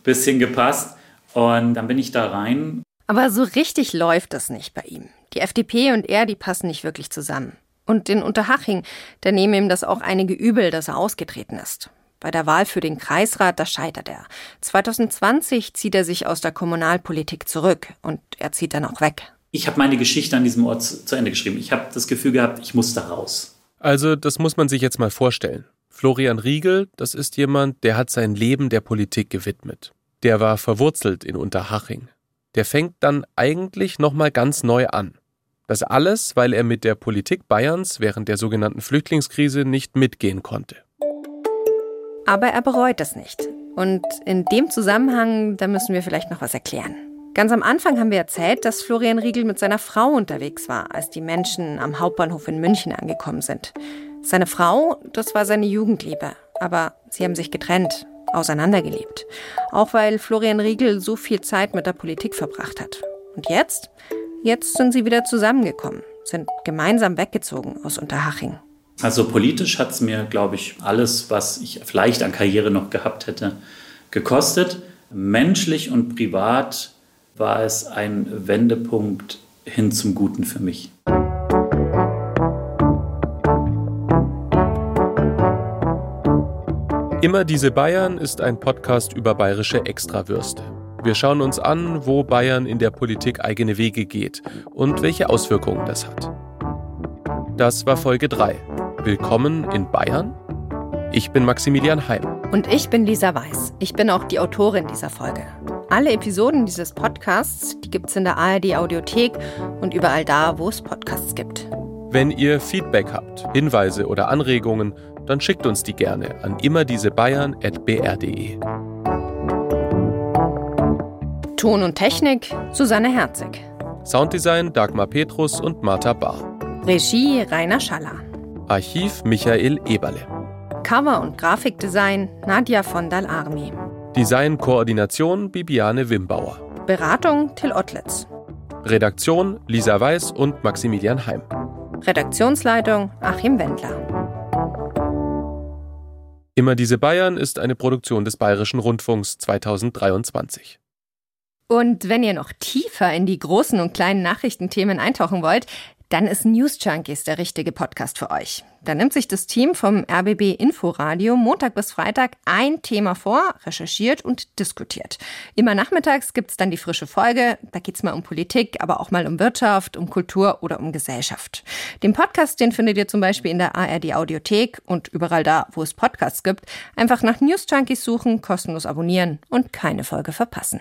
bisschen gepasst. Und dann bin ich da rein. Aber so richtig läuft das nicht bei ihm. Die FDP und er, die passen nicht wirklich zusammen. Und den Unterhaching, der nehmen ihm das auch einige übel, dass er ausgetreten ist. Bei der Wahl für den Kreisrat, da scheitert er. 2020 zieht er sich aus der Kommunalpolitik zurück und er zieht dann auch weg. Ich habe meine Geschichte an diesem Ort zu Ende geschrieben. Ich habe das Gefühl gehabt, ich muss da raus. Also, das muss man sich jetzt mal vorstellen. Florian Riegel, das ist jemand, der hat sein Leben der Politik gewidmet. Der war verwurzelt in Unterhaching. Der fängt dann eigentlich nochmal ganz neu an. Das alles, weil er mit der Politik Bayerns während der sogenannten Flüchtlingskrise nicht mitgehen konnte. Aber er bereut es nicht. Und in dem Zusammenhang, da müssen wir vielleicht noch was erklären. Ganz am Anfang haben wir erzählt, dass Florian Riegel mit seiner Frau unterwegs war, als die Menschen am Hauptbahnhof in München angekommen sind. Seine Frau, das war seine Jugendliebe, aber sie haben sich getrennt, auseinandergelebt. Auch weil Florian Riegel so viel Zeit mit der Politik verbracht hat. Und jetzt? Jetzt sind sie wieder zusammengekommen, sind gemeinsam weggezogen aus Unterhaching. Also politisch hat es mir, glaube ich, alles, was ich vielleicht an Karriere noch gehabt hätte, gekostet. Menschlich und privat war es ein Wendepunkt hin zum Guten für mich. Immer diese Bayern ist ein Podcast über bayerische Extrawürste. Wir schauen uns an, wo Bayern in der Politik eigene Wege geht und welche Auswirkungen das hat. Das war Folge 3. Willkommen in Bayern. Ich bin Maximilian Heim. Und ich bin Lisa Weiß. Ich bin auch die Autorin dieser Folge. Alle Episoden dieses Podcasts, die gibt es in der ARD Audiothek und überall da, wo es Podcasts gibt. Wenn ihr Feedback habt, Hinweise oder Anregungen, dann schickt uns die gerne an immerdiesebayern.br.de. Ton und Technik Susanne Herzig. Sounddesign Dagmar Petrus und Martha Bahr. Regie Rainer Schaller. Archiv Michael Eberle. Cover- und Grafikdesign Nadja von Dal-Armi. Designkoordination Bibiane Wimbauer. Beratung Till Ottlitz. Redaktion Lisa Weiß und Maximilian Heim. Redaktionsleitung Achim Wendler. Immer diese Bayern ist eine Produktion des Bayerischen Rundfunks 2023. Und wenn ihr noch tiefer in die großen und kleinen Nachrichtenthemen eintauchen wollt, dann ist News Junkies der richtige Podcast für euch. Da nimmt sich das Team vom RBB Inforadio Montag bis Freitag ein Thema vor, recherchiert und diskutiert. Immer nachmittags gibt's dann die frische Folge. Da geht's mal um Politik, aber auch mal um Wirtschaft, um Kultur oder um Gesellschaft. Den Podcast, den findet ihr zum Beispiel in der ARD Audiothek und überall da, wo es Podcasts gibt. Einfach nach News Junkies suchen, kostenlos abonnieren und keine Folge verpassen.